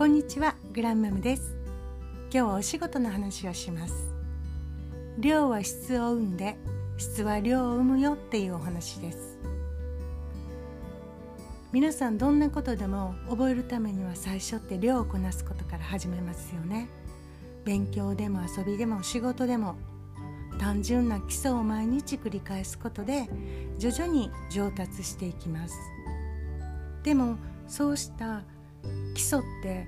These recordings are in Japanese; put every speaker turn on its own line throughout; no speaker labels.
こんにちはグランマムです。今日はお仕事の話をします。量は質を生んで質は量を生むよっていうお話です。皆さんどんなことでも覚えるためには最初って量をこなすことから始めますよね。勉強でも遊びでも仕事でも単純な基礎を毎日繰り返すことで徐々に上達していきます。でもそうした基礎って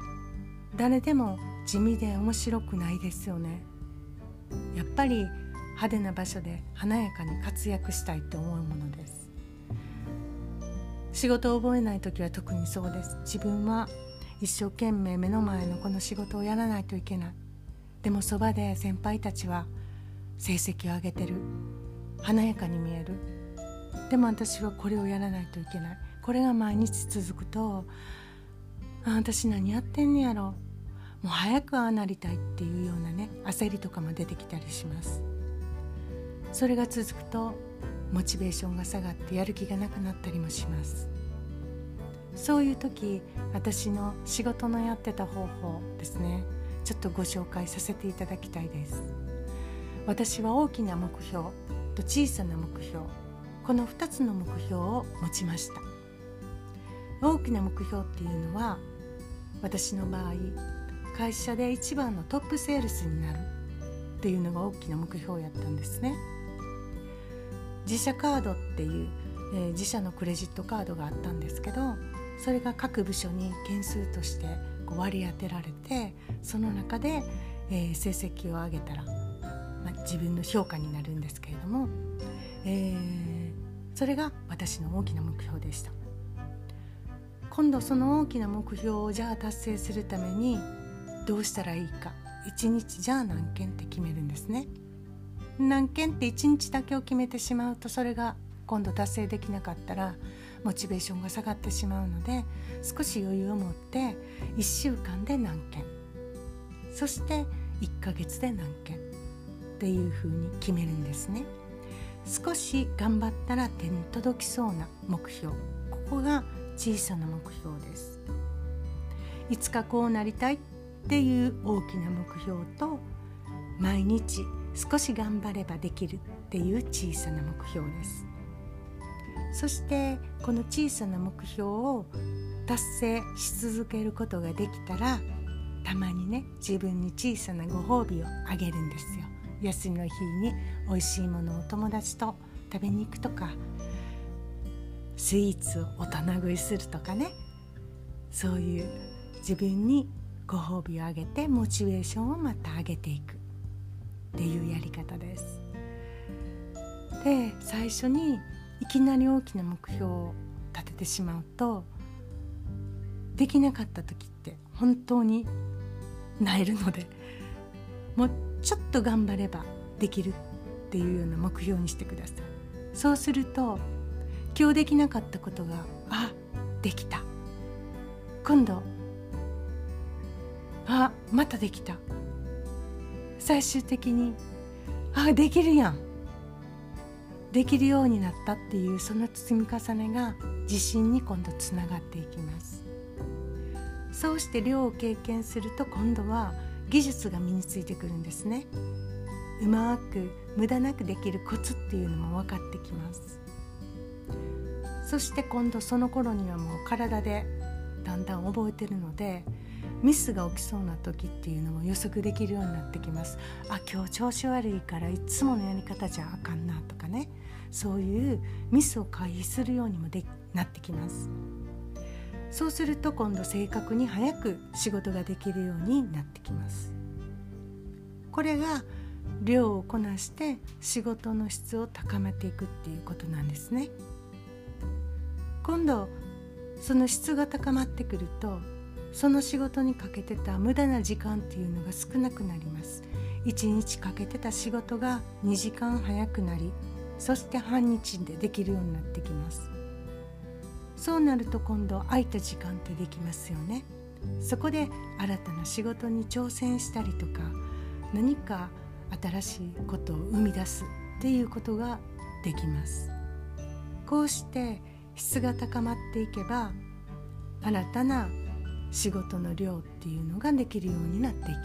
誰でも地味で面白くないですよね。やっぱり派手な場所で華やかに活躍したいと思うものです。仕事を覚えない時は特にそうです。自分は一生懸命目の前のこの仕事をやらないといけない。でもそばで先輩たちは成績を上げてる。華やかに見える。でも私はこれをやらないといけない。これが毎日続くとあ私何やってんねやろ。もう早くああなりたいっていうようなね焦りとかも出てきたりします。それが続くとモチベーションが下がってやる気がなくなったりもします。そういう時私の仕事のやってた方法ですね。ちょっとご紹介させていただきたいです。私は大きな目標と小さな目標この2つの目標を持ちました。大きな目標っていうのは私の場合会社で一番のトップセールスになる。っていうのが大きな目標やったんですね。自社カードっていう、えー、自社のクレジットカードがあったんですけどそれが各部署に件数としてこう割り当てられてその中で、えー、成績を上げたら、まあ、自分の評価になるんですけれども、えー、それが私の大きな目標でした。今度その大きな目標をじゃあ達成するためにどうしたらいいか。1日じゃあ何件って決めるんですね。何件って1日だけを決めてしまうとそれが今度達成できなかったらモチベーションが下がってしまうので少し余裕を持って1週間で何件。そして1ヶ月で何件。っていうふうに決めるんですね。少し頑張ったら手に届きそうな目標。ここが小さな目標です。いつかこうなりたいっていう大きな目標と毎日少し頑張ればできるっていう小さな目標です。そしてこの小さな目標を達成し続けることができたらたまにね自分に小さなご褒美をあげるんですよ。休みの日に美味しいものを友達と食べに行くとかスイーツを大人食いするとかねそういう自分にご褒美をあげてモチベーションをまた上げていくっていうやり方です。で最初にいきなり大きな目標を立ててしまうとできなかった時って本当になえるのでもうちょっと頑張ればできるっていうような目標にしてください。そうすると今日できなかったことがあ。できた。今度。あまたできた。最終的に。あできるやん。できるようになったっていうその積み重ねが自信に今度つながっていきます。そうして量を経験すると今度は技術が身についてくるんですね。うまく無駄なくできるコツっていうのも分かってきますそして今度その頃にはもう体でだんだん覚えてるのでミスが起きそうな時っていうのも予測できるようになってきます。あ今日調子悪いからいつものやり方じゃあかんなとかね。そういうミスを回避するようにもでなってきます。そうすると今度正確に早く仕事ができるようになってきます。これが量をこなして仕事の質を高めていくっていうことなんですね。今度その質が高まってくるとその仕事にかけてた無駄な時間っていうのが少なくなります。1日かけてた仕事が2時間早くなりそして半日でできるようになってきます。そうなると今度空いた時間ってできますよね。そこで新たな仕事に挑戦したりとか何か新しいことを生み出すっていうことができます。こうして質が高まっていけば新たな仕事の量っていうのができるようになっていきま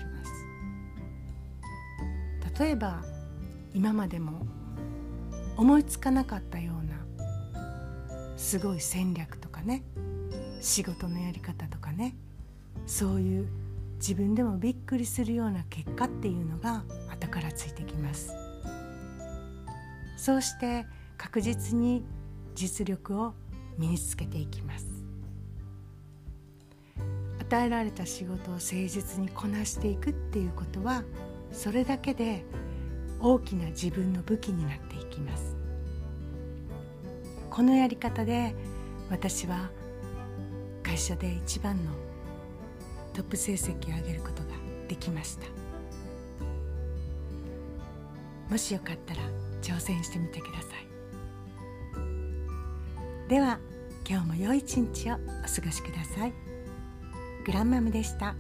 す。例えば今までも思いつかなかったようなすごい戦略とかね仕事のやり方とかねそういう自分でもびっくりするような結果っていうのが後からついてきます。そうして確実に実力を身につけていきます。与えられた仕事を誠実にこなしていくっていうことはそれだけで大きな自分の武器になっていきます。このやり方で私は会社で一番のトップ成績を上げることができました。もしよかったら挑戦してみてください。では今日も良い一日をお過ごしくださいグランマムでした。